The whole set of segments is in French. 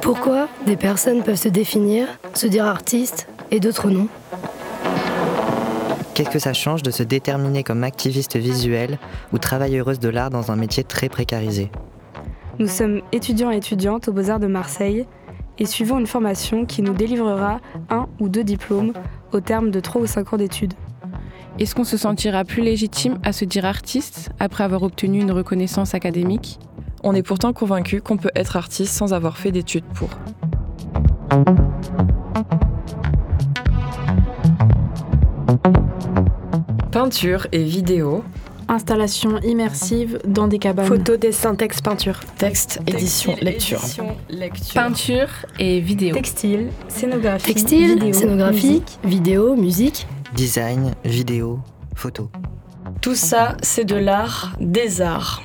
Pourquoi des personnes peuvent se définir, se dire artistes et d'autres non Qu'est-ce que ça change de se déterminer comme activiste visuelle ou travailleuse de l'art dans un métier très précarisé Nous sommes étudiants et étudiantes aux Beaux-Arts de Marseille et suivons une formation qui nous délivrera un ou deux diplômes au terme de trois ou cinq ans d'études. Est-ce qu'on se sentira plus légitime à se dire artiste après avoir obtenu une reconnaissance académique? On est pourtant convaincu qu'on peut être artiste sans avoir fait d'études pour. Peinture et vidéo. Installation immersive dans des cabanes. Photo, dessin, texte, peinture. Texte, édition, lecture. Peinture et vidéo. Textile, scénographie. Textile, vidéo, scénographie, musique. vidéo, musique. Design, vidéo, photo. Tout ça, c'est de l'art, des arts.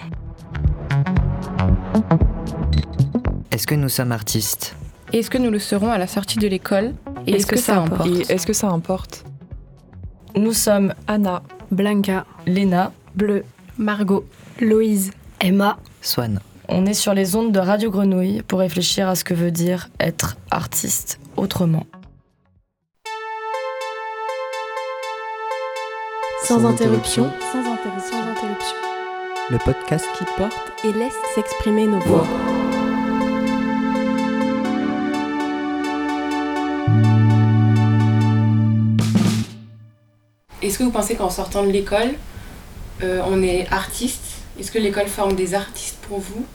Est-ce que nous sommes artistes? Est-ce que nous le serons à la sortie de l'école? Et est-ce que, ça importe? Est-ce que ça importe? Nous sommes Anna, Blanca, Léna, Bleu, Margot. Loïse. Emma, Swan. on est sur les ondes de Radio Grenouille pour réfléchir à ce que veut dire être artiste autrement. Sans interruption. Sans interruption. Sans interruption. Le podcast qui porte Et laisse s'exprimer nos voix. Est-ce que vous pensez qu'en sortant de l'école, euh, on est artiste? Est-ce que l'école forme des artistes pour vous?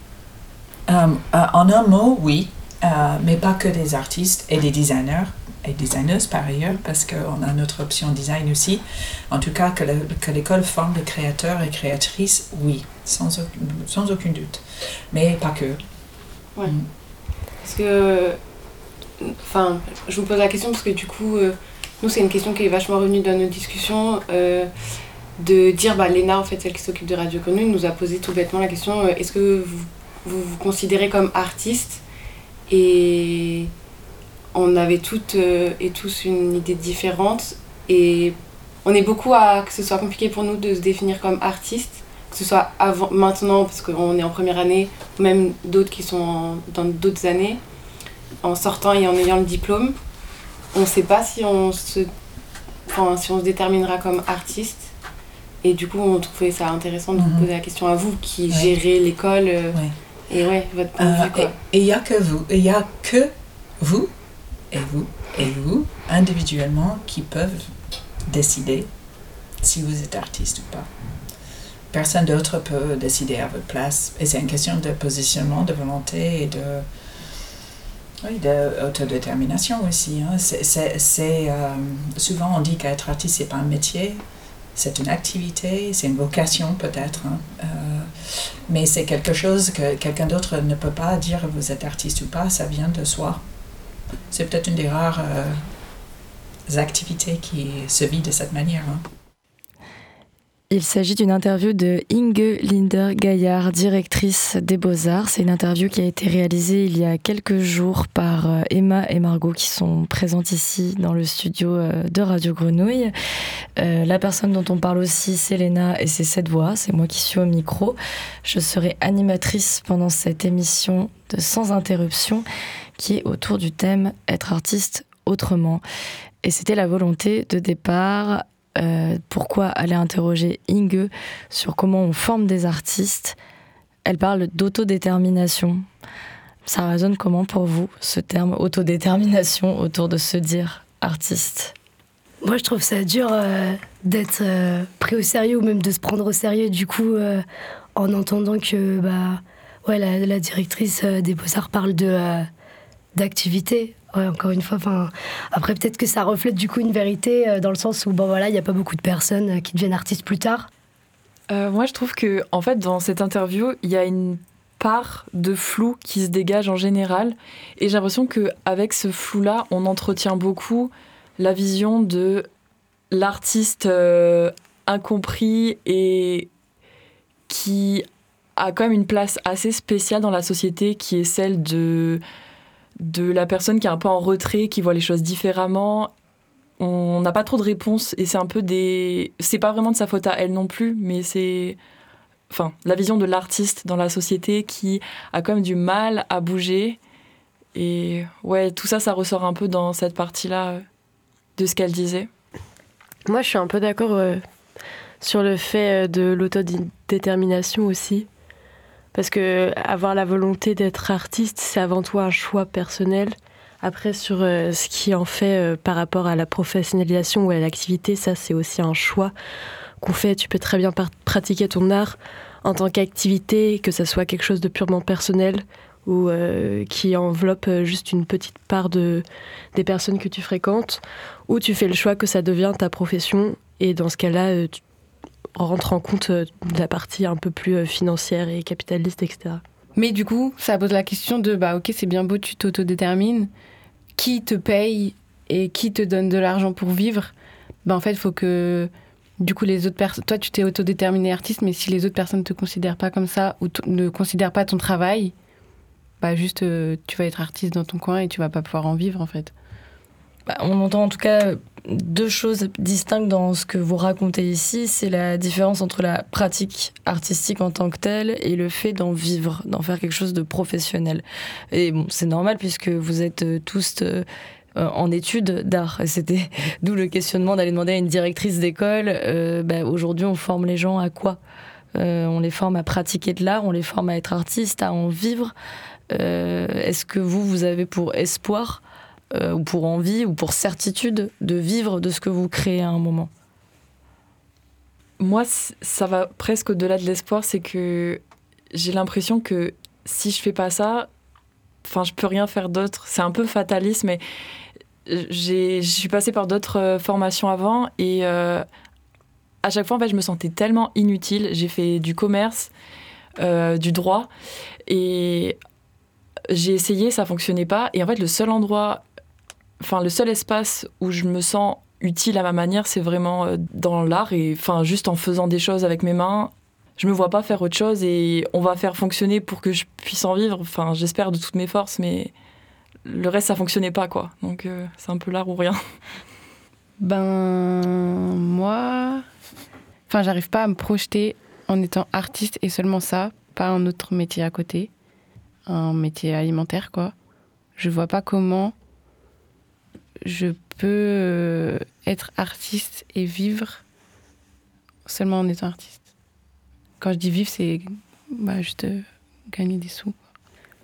Euh, en un mot, oui, mais pas que des artistes et des designers et designeuses par ailleurs, parce qu'on a notre option design aussi. En tout cas, que le- que l'école forme des créateurs et créatrices, oui, sans, sans aucun doute. Mais pas que. Parce que. Enfin, je vous pose la question parce que du coup, euh, nous, c'est une question qui est vachement revenue dans nos discussions. euh, de dire, bah, Léna, en fait, celle qui s'occupe de Radio Grenouille, nous a posé tout bêtement la question euh, est-ce que vous, vous vous considérez comme artiste? Et on avait toutes euh, et tous une idée différente. Et on est beaucoup à que ce soit compliqué pour nous de se définir comme artiste, que ce soit avant, maintenant, parce qu'on est en première année, ou même d'autres qui sont en- dans d'autres années, en sortant et en ayant le diplôme. On ne sait pas si on, se, enfin, si on se déterminera comme artiste. Et du coup, on trouvait ça intéressant de vous Mhm. poser la question à vous qui Ouais. gérez l'école. euh, Ouais. Et ouais, votre point de Euh, vue, quoi. et il n'y a que vous, il n'y a que vous et vous et vous individuellement qui peuvent décider si vous êtes artiste ou pas. Personne d'autre peut décider à votre place. Et c'est une question de positionnement, de volonté et de, oui, d'autodétermination aussi. hein. C'est, euh, souvent on dit qu'être artiste, c'est pas un métier, c'est une activité, c'est une vocation peut-être. hein. Euh, mais c'est quelque chose que quelqu'un d'autre ne peut pas dire vous êtes artiste ou pas, ça vient de soi. C'est peut-être une des rares euh, activités qui se vit de cette manière. hein. Il s'agit d'une interview de Inge Linder Gaillard, directrice des Beaux-Arts. C'est une interview qui a été réalisée il y a quelques jours par euh, Emma et Margot qui sont présentes ici dans le studio euh, de Radio Grenouille. La personne dont on parle aussi, c'est Léna et c'est cette voix. C'est moi qui suis au micro. Je serai animatrice pendant cette émission de Sans interruption qui est autour du thème Être artiste autrement. Et c'était la volonté de départ euh, pourquoi aller interroger Inge sur comment on forme des artistes? Elle parle d'autodétermination. Ça résonne comment pour vous, ce terme autodétermination autour de se dire artiste? Moi, je trouve ça dur euh, d'être euh, pris au sérieux ou même de se prendre au sérieux, du coup, en entendant que bah, ouais, la, la directrice des Beaux-Arts parle de, d'activité. Encore une fois, après, peut-être que ça reflète du coup une vérité euh, dans le sens où, bon, voilà, il n'y a pas beaucoup de personnes euh, qui deviennent artistes plus tard. Euh, moi, je trouve que, en fait, dans cette interview, il y a une part de flou qui se dégage en général, et j'ai l'impression que avec ce flou-là, on entretient beaucoup la vision de l'artiste incompris et qui a quand même une place assez spéciale dans la société, qui est celle de de la personne qui est un peu en retrait, qui voit les choses différemment, on n'a pas trop de réponses et c'est un peu des. C'est pas vraiment de sa faute à elle non plus, mais c'est. Enfin, la vision de l'artiste dans la société qui a quand même du mal à bouger. Et ouais, tout ça, ça ressort un peu dans cette partie-là euh, de ce qu'elle disait. Moi, je suis un peu d'accord euh, sur le fait euh, de l'autodétermination aussi. Parce que avoir la volonté d'être artiste, c'est avant tout un choix personnel. Après, sur euh, ce qui en fait euh, par rapport à la professionnalisation ou à l'activité, ça, c'est aussi un choix qu'on fait. Tu peux très bien pratiquer ton art en tant qu'activité, que ça soit quelque chose de purement personnel ou euh, qui enveloppe juste une petite part de, des personnes que tu fréquentes, ou tu fais le choix que ça devient ta profession, et dans ce cas-là, tu rentres en compte euh, de la partie un peu plus euh, financière et capitaliste, etc. Mais du coup, ça pose la question de bah ok, c'est bien beau, tu t'autodétermines. Qui te paye et qui te donne de l'argent pour vivre? Bah en fait, il faut que du coup les autres personnes. Toi, tu t'es autodéterminé artiste, mais si les autres personnes ne te considèrent pas comme ça ou ne considèrent pas ton travail, bah juste euh, tu vas être artiste dans ton coin et tu vas pas pouvoir en vivre en fait. Bah, on entend en tout cas deux choses distinctes dans ce que vous racontez ici. C'est la différence entre la pratique artistique en tant que telle et le fait d'en vivre, d'en faire quelque chose de professionnel. Et c'est normal puisque vous êtes euh, tous euh, euh, en études d'art. C'était d'où le questionnement d'aller demander à une directrice d'école. bah, Aujourd'hui, on forme les gens à quoi? On les forme à pratiquer de l'art, on les forme à être artistes, à en vivre. Est-ce que vous, vous avez pour espoir euh, ou pour envie ou pour certitude de vivre de ce que vous créez à un moment Moi, ça va presque au-delà de l'espoir, c'est que j'ai l'impression que si je fais pas ça, enfin, je peux rien faire d'autre. C'est un peu fataliste, mais je suis passée par d'autres euh, formations avant et euh, à chaque fois, en fait, je me sentais tellement inutile. J'ai fait du commerce, euh, du droit et j'ai essayé, ça fonctionnait pas. Et en fait, le seul endroit, enfin, le seul espace où je me sens utile à ma manière, c'est vraiment euh, dans l'art et enfin juste en faisant des choses avec mes mains. Je me vois pas faire autre chose et on va faire fonctionner pour que je puisse en vivre. Enfin, j'espère de toutes mes forces, mais le reste ça fonctionnait pas quoi. Donc euh, c'est un peu l'art ou rien. Ben moi, enfin j'arrive pas à me projeter en étant artiste et seulement ça, pas un autre métier à côté, un métier alimentaire quoi. Je vois pas comment je peux euh, être artiste et vivre seulement en étant artiste. Quand je dis vivre, c'est bah, juste euh, gagner des sous.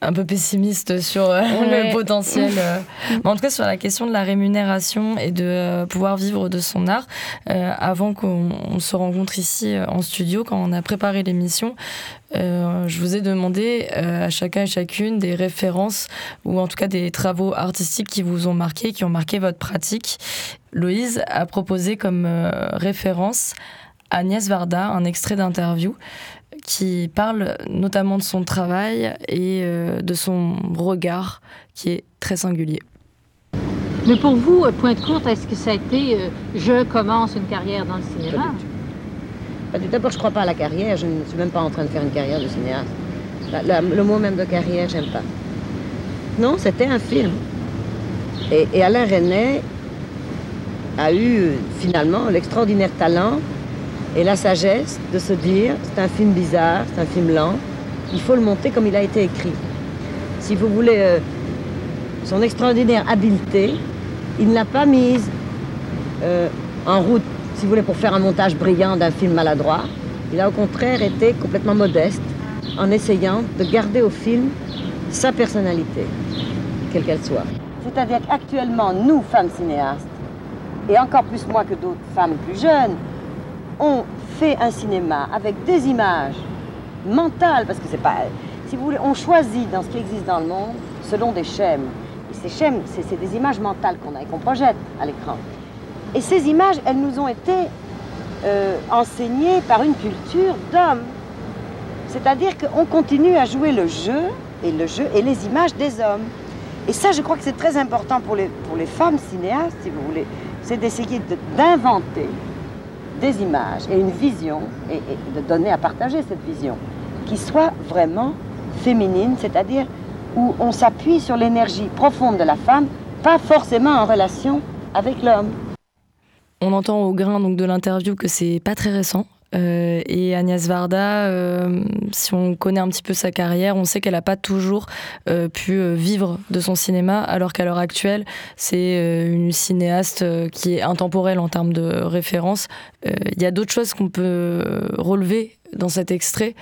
Un peu pessimiste sur euh, Ouais. le potentiel. euh. Mais en tout cas, sur la question de la rémunération et de euh, pouvoir vivre de son art, avant qu'on on se rencontre ici en studio, quand on a préparé l'émission, je vous ai demandé à chacun et chacune des références ou en tout cas des travaux artistiques qui vous ont marqué, qui ont marqué votre pratique. Loïse a proposé comme référence Agnès Varda, un extrait d'interview qui parle notamment de son travail et euh, de son regard qui est très singulier. Mais pour vous, euh, point de courte, est-ce que ça a été euh, je commence une carrière dans le cinéma? Pas du tout. D'abord, je crois pas à la carrière. Je ne suis même pas en train de faire une carrière de cinéaste. La- la- le mot même de carrière, j'aime pas. Non, c'était un film. Et, et Alain René a eu finalement l'extraordinaire talent et la sagesse de se dire c'est un film bizarre, c'est un film lent, il faut le monter comme il a été écrit. Si vous voulez euh, son extraordinaire habileté, il ne l'a pas mise euh, en route, si vous voulez, pour faire un montage brillant d'un film maladroit. Il a au contraire été complètement modeste en essayant de garder au film sa personnalité, quelle qu'elle soit. C'est-à-dire qu'actuellement, nous, femmes cinéastes, et encore plus moi que d'autres femmes plus jeunes, on fait un cinéma avec des images mentales, parce que c'est pas. Si vous voulez, on choisit dans ce qui existe dans le monde selon des schèmes. Et ces schèmes, c'est des images mentales qu'on a et qu'on projette à l'écran. Et ces images, elles nous ont été euh, enseignées par une culture d'hommes. C'est-à-dire qu'on continue à jouer le jeu et le jeu et les images des hommes. Et ça, je crois que c'est très important pour les, pour les femmes cinéastes, si vous voulez, c'est d'essayer de- d'inventer des images et une vision et, et de donner à partager cette vision qui soit vraiment féminine, c'est-à-dire où on s'appuie sur l'énergie profonde de la femme, pas forcément en relation avec l'homme. On entend au grain donc de l'interview que c'est pas très récent. Euh, et Agnès Varda, euh, si on connaît un petit peu sa carrière, on sait qu'elle n'a pas toujours euh, pu vivre de son cinéma, alors qu'à l'heure actuelle, c'est une cinéaste qui est intemporelle en termes de référence. Il y a d'autres choses qu'on peut relever dans cet extrait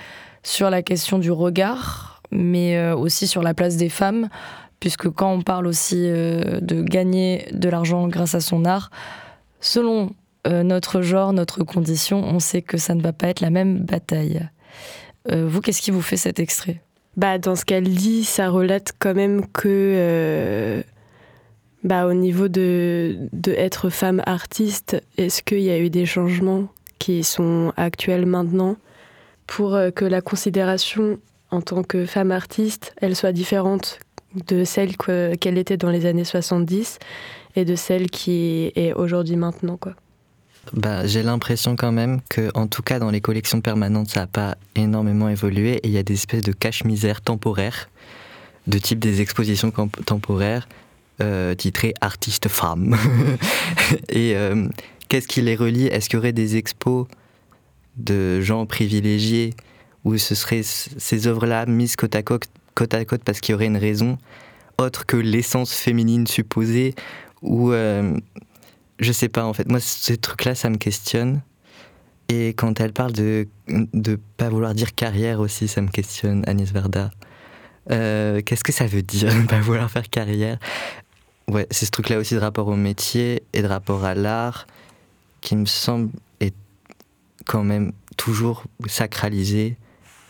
sur la question du regard, mais aussi sur la place des femmes, puisque quand on parle aussi de gagner de l'argent grâce à son art, selon euh, notre genre, notre condition, on sait que ça ne va pas être la même bataille. Euh, vous, qu'est-ce qui vous fait cet extrait? Bah, Dans ce qu'elle dit, ça relate quand même que, euh, bah, au niveau de, de être femme artiste, est-ce qu'il y a eu des changements qui sont actuels maintenant? Pour que la considération en tant que femme artiste, elle soit différente de celle qu'elle était dans les années 70 et de celle qui est aujourd'hui maintenant quoi. Bah, j'ai l'impression quand même que, en tout cas, dans les collections permanentes, ça n'a pas énormément évolué et il y a des espèces de cache-misère temporaires, de type des expositions temporaires euh, titrées artistes femmes. et euh, qu'est-ce qui les relie? Est-ce qu'il y aurait des expos de gens privilégiés où ce seraient ces œuvres-là mises côte à côte, côte à côte parce qu'il y aurait une raison autre que l'essence féminine supposée ou euh, je sais pas en fait. Moi, ce truc-là, ça me questionne. Et quand elle parle de ne pas vouloir dire carrière aussi, ça me questionne, Agnès Verda. Euh, qu'est-ce que ça veut dire, ne pas vouloir faire carrière? Ouais, c'est ce truc-là aussi de rapport au métier et de rapport à l'art qui me semble être quand même toujours sacralisé.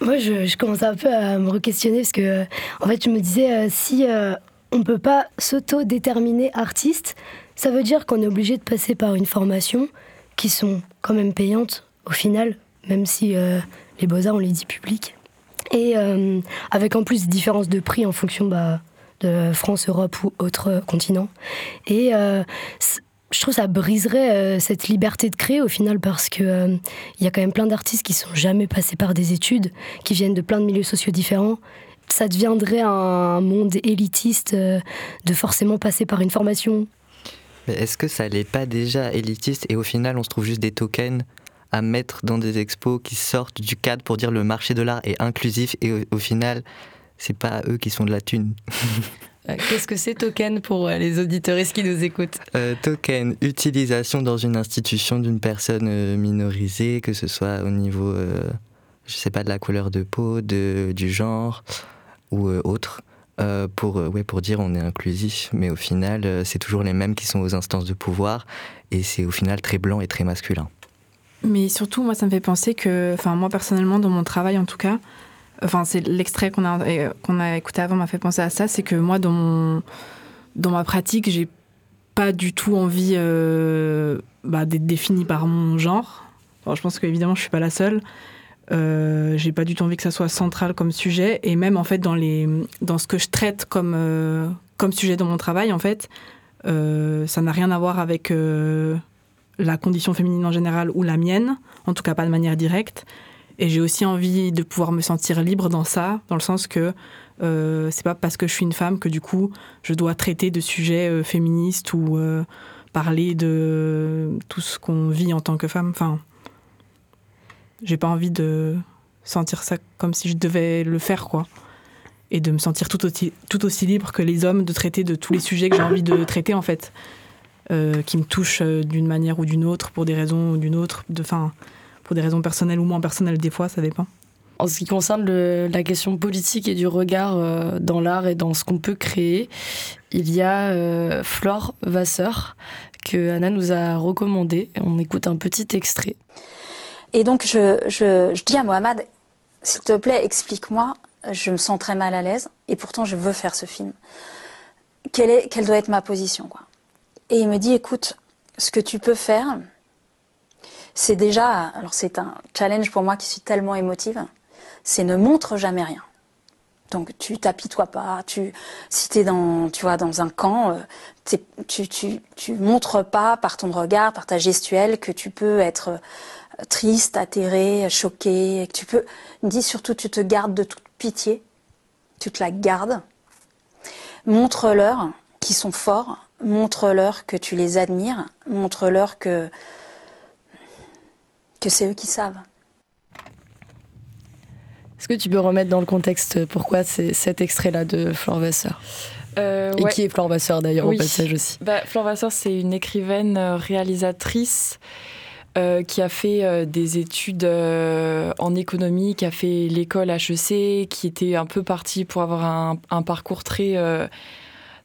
Moi, je, je, commence un peu à me re-questionner parce que, en fait, je me disais, euh, si euh, on ne peut pas s'auto-déterminer artiste, ça veut dire qu'on est obligé de passer par une formation qui sont quand même payantes au final, même si euh, les beaux-arts, on les dit publics. Et euh, avec en plus différences de prix en fonction bah, de France, Europe ou autres continents. Et euh, je trouve que ça briserait cette liberté de créer au final parce qu'il il y a quand même plein d'artistes qui sont jamais passés par des études, qui viennent de plein de milieux sociaux différents ça deviendrait un monde élitiste de forcément passer par une formation mais est-ce que ça n'est pas déjà élitiste et au final on se trouve juste des tokens à mettre dans des expos qui sortent du cadre pour dire le marché de l'art est inclusif et au, final c'est pas eux qui sont de la thune. Euh, qu'est-ce que c'est token pour euh, les auditeuristes qui nous écoutent? Euh, Token, utilisation dans une institution d'une personne minorisée, que ce soit au niveau, je sais pas, de la couleur de peau, de, du genre ou autre. Euh, pour, euh, ouais, pour dire on est inclusif, mais au final, euh, c'est toujours les mêmes qui sont aux instances de pouvoir, et c'est au final très blanc et très masculin. Mais surtout, moi, ça me fait penser que, enfin, moi personnellement, dans mon travail en tout cas, enfin, c'est l'extrait qu'on a, qu'on a écouté avant m'a fait penser à ça, c'est que moi, dans, mon, dans ma pratique, j'ai pas du tout envie bah, d'être définie par mon genre. je pense qu'évidemment, je suis pas la seule. Euh, j'ai pas du tout envie que ça soit central comme sujet. Et même en fait dans les dans ce que je traite comme euh, comme sujet dans mon travail en fait euh, ça n'a rien à voir avec la condition féminine en général ou la mienne. En tout cas pas de manière directe. Et j'ai aussi envie de pouvoir me sentir libre dans ça dans le sens que c'est pas parce que je suis une femme que du coup je dois traiter de sujets féministes ou parler de tout ce qu'on vit en tant que femme. Enfin j'ai pas envie de sentir ça comme si je devais le faire, quoi. Et de me sentir tout aussi, libre que les hommes de traiter de tous les sujets que j'ai envie de traiter, en fait. Euh, qui me touchent euh, d'une manière ou d'une autre, pour des raisons ou d'une autre, de, fin, pour des raisons personnelles ou moins personnelles, des fois, ça dépend. En ce qui concerne la question politique et du regard euh, dans l'art et dans ce qu'on peut créer, il y a Flore Vasseur que Anna nous a recommandé. On écoute un petit extrait. Et donc, je, dis à Mohamed, s'il te plaît, explique-moi, je me sens très mal à l'aise, et pourtant je veux faire ce film. Quelle, est, quelle doit être ma position quoi Et il me dit, écoute, ce que tu peux faire, c'est déjà, alors c'est un challenge pour moi qui suis tellement émotive, c'est ne montre jamais rien. Donc tu t'apitoies pas, tu, si tu es dans, tu vois, dans un camp, euh, tu, tu, tu montres pas par ton regard, par ta gestuelle que tu peux être triste, atterré, choqué, tu peux, il me dit surtout tu te gardes de toute pitié, tu te la gardes. Montre-leur qu'ils sont forts montre-leur que tu les admires, montre-leur que, que c'est eux qui savent. Est-ce que tu peux remettre dans le contexte pourquoi c'est cet extrait-là de Flore Vasseur? Euh, Et ouais. qui est Flore Vasseur d'ailleurs Oui. au passage aussi? Bah, Flore Vasseur, c'est une écrivaine euh, réalisatrice euh, qui a fait euh, des études euh, en économie, qui a fait l'école HEC, qui était un peu partie pour avoir un, parcours très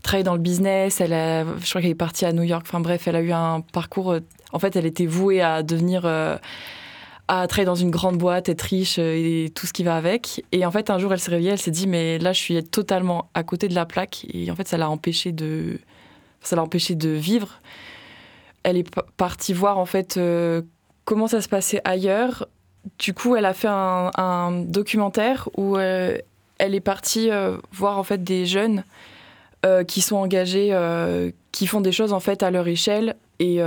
travailler dans le business. Je crois qu'elle est partie à New York. Enfin bref, elle a eu un parcours. en fait, elle était vouée à devenir à travailler dans une grande boîte, être riche et tout ce qui va avec. Et en fait, un jour, elle s'est réveillée, elle s'est dit, mais là, je suis totalement à côté de la plaque. Et en fait, ça l'a empêché de, ça l'a empêché de vivre. Elle est pa- partie voir en fait euh, comment ça se passait ailleurs. Du coup, elle a fait un, documentaire où euh, elle est partie euh, voir en fait des jeunes qui sont engagés, qui font des choses en fait à leur échelle. Et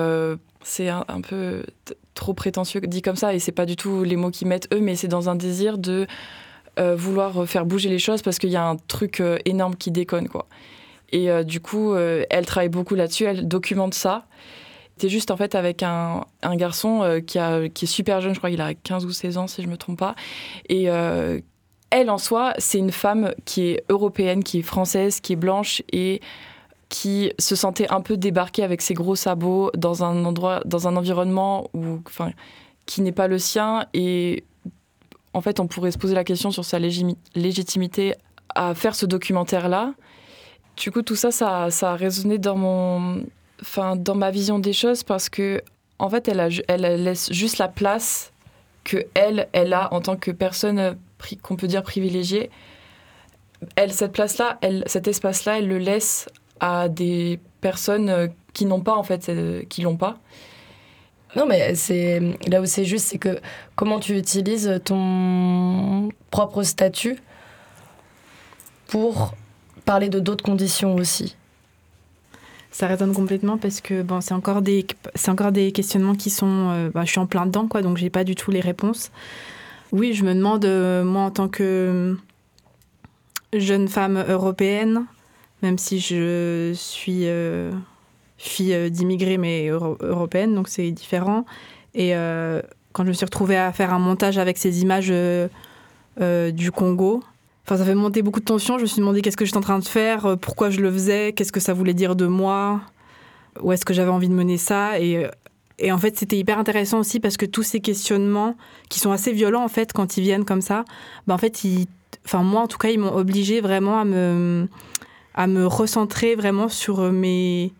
c'est un, un peu trop prétentieux dit comme ça, et c'est pas du tout les mots qu'ils mettent eux, mais c'est dans un désir de vouloir faire bouger les choses parce qu'il y a un truc énorme qui déconne quoi. Et du coup, elle travaille beaucoup là-dessus, elle documente ça. Juste en fait avec un, garçon euh, qui, est super jeune, je crois qu'il a 15 ou 16 ans si je me trompe pas. Et euh, elle en soi, c'est une femme qui est européenne, qui est française, qui est blanche et qui se sentait un peu débarquée avec ses gros sabots dans un endroit, dans un environnement enfin, qui n'est pas le sien. Et en fait, on pourrait se poser la question sur sa légitimité à faire ce documentaire-là. Du coup, tout ça, ça, ça a résonné dans mon, enfin, dans ma vision des choses parce que, en fait, elle, laisse juste la place que elle, elle a en tant que personne qu'on peut dire privilégiée. Elle, cette place-là, cet espace-là, elle le laisse à des personnes euh, qui n'ont pas, en fait, euh, qui l'ont pas. Non, mais c'est là où c'est juste, c'est que comment tu utilises ton propre statut pour parler de d'autres conditions aussi. Ça résonne complètement parce que bon, c'est encore des c'est encore des questionnements qui sont euh, bah, je suis en plein dedans quoi donc j'ai pas du tout les réponses. Oui, je me demande euh, moi en tant que jeune femme européenne même si je suis euh, fille euh, d'immigrés mais euro- européenne donc c'est différent et quand je me suis retrouvée à faire un montage avec ces images du Congo Enfin, ça fait monter beaucoup de tension. Je me suis demandé qu'est-ce que j'étais en train de faire, euh, pourquoi je le faisais, qu'est-ce que ça voulait dire de moi, où est-ce que j'avais envie de mener ça. Et, euh, et en fait, c'était hyper intéressant aussi parce que tous ces questionnements, qui sont assez violents en fait quand ils viennent comme ça, bah, en fait, enfin moi en tout cas, ils m'ont obligé vraiment à me, à me recentrer vraiment sur euh, mes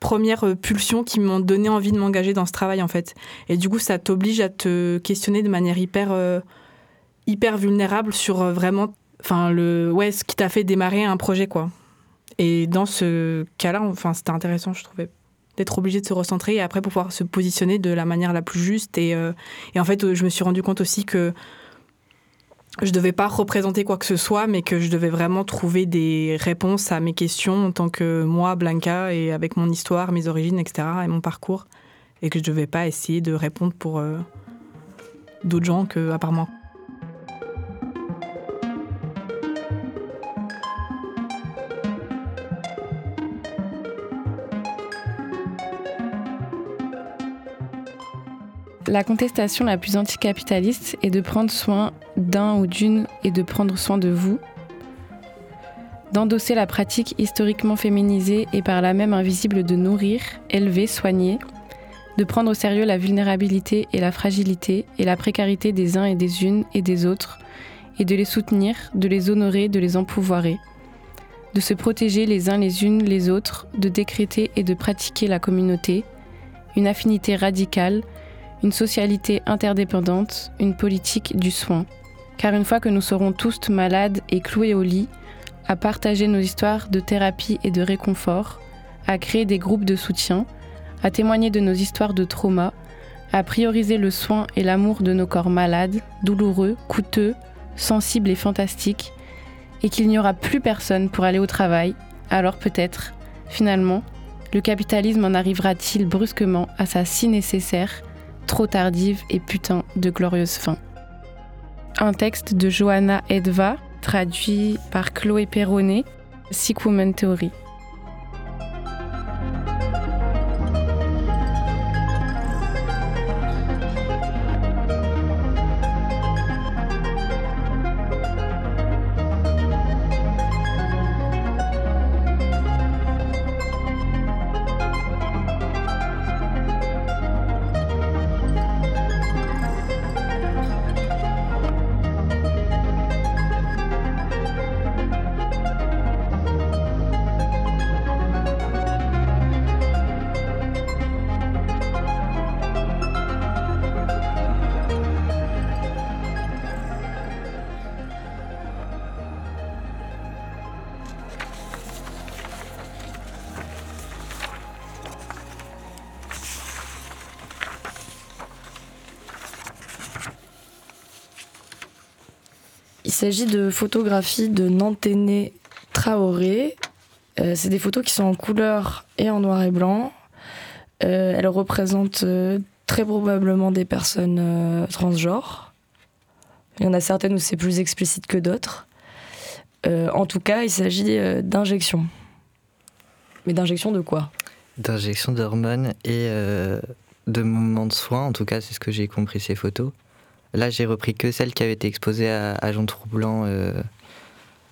premières pulsions qui m'ont donné envie de m'engager dans ce travail en fait. Et du coup, ça t'oblige à te questionner de manière hyper hyper vulnérable sur euh, vraiment enfin le ouais ce qui t'a fait démarrer un projet quoi. Et dans ce cas-là enfin c'était intéressant je trouvais d'être obligé de se recentrer et après pouvoir se positionner de la manière la plus juste. Et, euh, et en fait je me suis rendu compte aussi que je devais pas représenter quoi que ce soit mais que je devais vraiment trouver des réponses à mes questions en tant que moi Blanca et avec mon histoire mes origines etc et mon parcours et que je devais pas essayer de répondre pour euh, d'autres gens que à part moi La contestation la plus anticapitaliste est de prendre soin d'un ou d'une et de prendre soin de vous, d'endosser la pratique historiquement féminisée et par là même invisible de nourrir, élever, soigner, de prendre au sérieux la vulnérabilité et la fragilité et la précarité des uns et des unes et des autres, et de les soutenir, de les honorer, de les empouvoirer, de se protéger les uns les unes les autres, de décréter et de pratiquer la communauté, une affinité radicale, une socialité interdépendante, une politique du soin. Car une fois que nous serons tous malades et cloués au lit, à partager nos histoires de thérapie et de réconfort, à créer des groupes de soutien, à témoigner de nos histoires de trauma, à prioriser le soin et l'amour de nos corps malades, douloureux, coûteux, sensibles et fantastiques, et qu'il n'y aura plus personne pour aller au travail, alors peut-être, finalement, le capitalisme en arrivera-t-il brusquement à sa si nécessaire, trop tardive et putain de glorieuse fin. Un texte de Johanna Edva, traduit par Chloé Perronnet, Sick Woman Theory. S'agit de photographies de Nanténé Traoré. Euh, c'est des photos qui sont en couleur et en noir et blanc. Euh, elles représentent euh, très probablement des personnes transgenres. Il y en a certaines où c'est plus explicite que d'autres. En tout cas, il s'agit d'injections. Mais d'injections de quoi? D'injection d'hormones et de mouvements de soins, en tout cas, c'est ce que j'ai compris ces photos. Là, j'ai repris que celles qui avaient été exposées à, à Jean Troublant euh,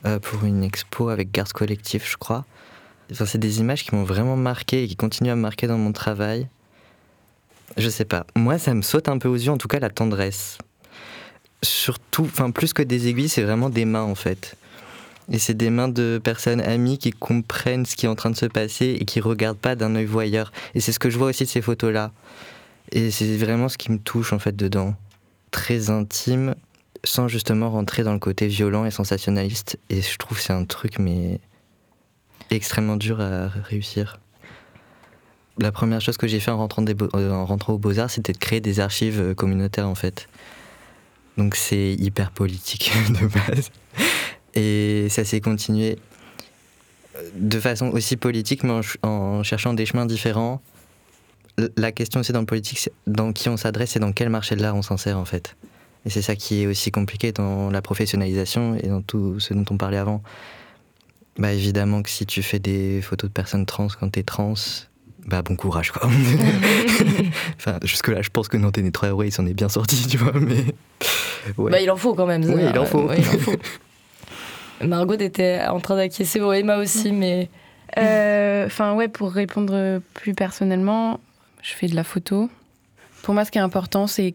euh, pour une expo avec Garde Collectif, je crois. C'est des images qui m'ont vraiment marqué et qui continuent à me marquer dans mon travail. Je sais pas. Moi, ça me saute un peu aux yeux, en tout cas, la tendresse. Surtout, enfin, plus que des aiguilles, c'est vraiment des mains, en fait. Et c'est des mains de personnes amies qui comprennent ce qui est en train de se passer et qui regardent pas d'un œil voyeur. Et c'est ce que je vois aussi de ces photos-là. Et c'est vraiment ce qui me touche en fait dedans. Très intime, sans justement rentrer dans le côté violent et sensationnaliste. Et je trouve c'est un truc mais extrêmement dur à réussir. La première chose que j'ai fait en rentrant, euh, en rentrant aux Beaux-Arts, c'était de créer des archives euh, communautaires en fait. Donc c'est hyper politique de base. Et ça s'est continué euh, de façon aussi politique, mais en cherchant des chemins différents. La question aussi dans le politique, c'est dans qui on s'adresse et dans quel marché de l'art on s'insère en fait. Et c'est ça qui est aussi compliqué dans la professionnalisation et dans tout ce dont on parlait avant. Bah évidemment que si tu fais des photos de personnes trans quand t'es trans, bah bon courage quoi. enfin jusque là je pense que Nantes Traoré euros il s'en est bien sorti tu vois mais ouais. Bah, il en faut quand même. Oui, il en Ouais, faut. ouais, il en faut. Margot était en train d'acquiescer, bon, Emma aussi, mais Euh, Enfin, ouais, pour répondre plus personnellement, je fais de la photo. Pour moi, ce qui est important, c'est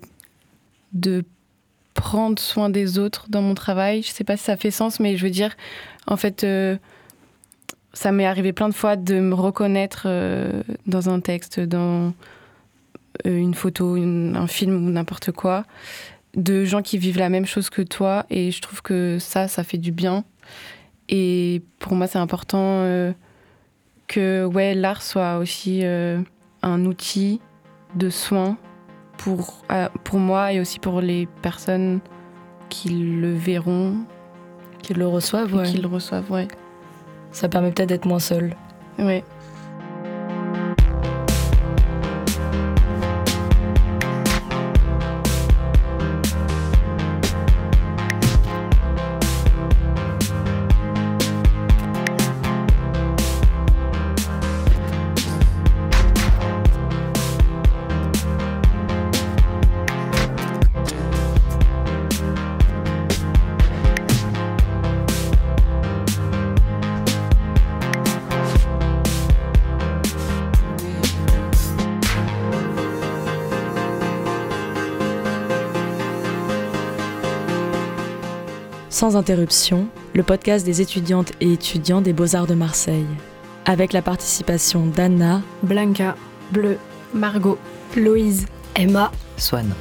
de prendre soin des autres dans mon travail. Je sais pas si ça fait sens, mais je veux dire, en fait, euh, ça m'est arrivé plein de fois de me reconnaître euh, dans un texte, dans euh, une photo, un film ou n'importe quoi, de gens qui vivent la même chose que toi. Et je trouve que ça, ça fait du bien. Et pour moi, c'est important que ouais, l'art soit aussi un outil de soin pour, euh, pour moi et aussi pour les personnes qui le verront. Qui le reçoivent, ouais. Qui le reçoivent, ouais. ça permet peut-être d'être moins seul. Ouais. Interruption, le podcast des étudiantes et étudiants des Beaux-Arts de Marseille. Avec la participation d'Anna, Blanca, Bleu, Margot, Loïse, Emma, Swan.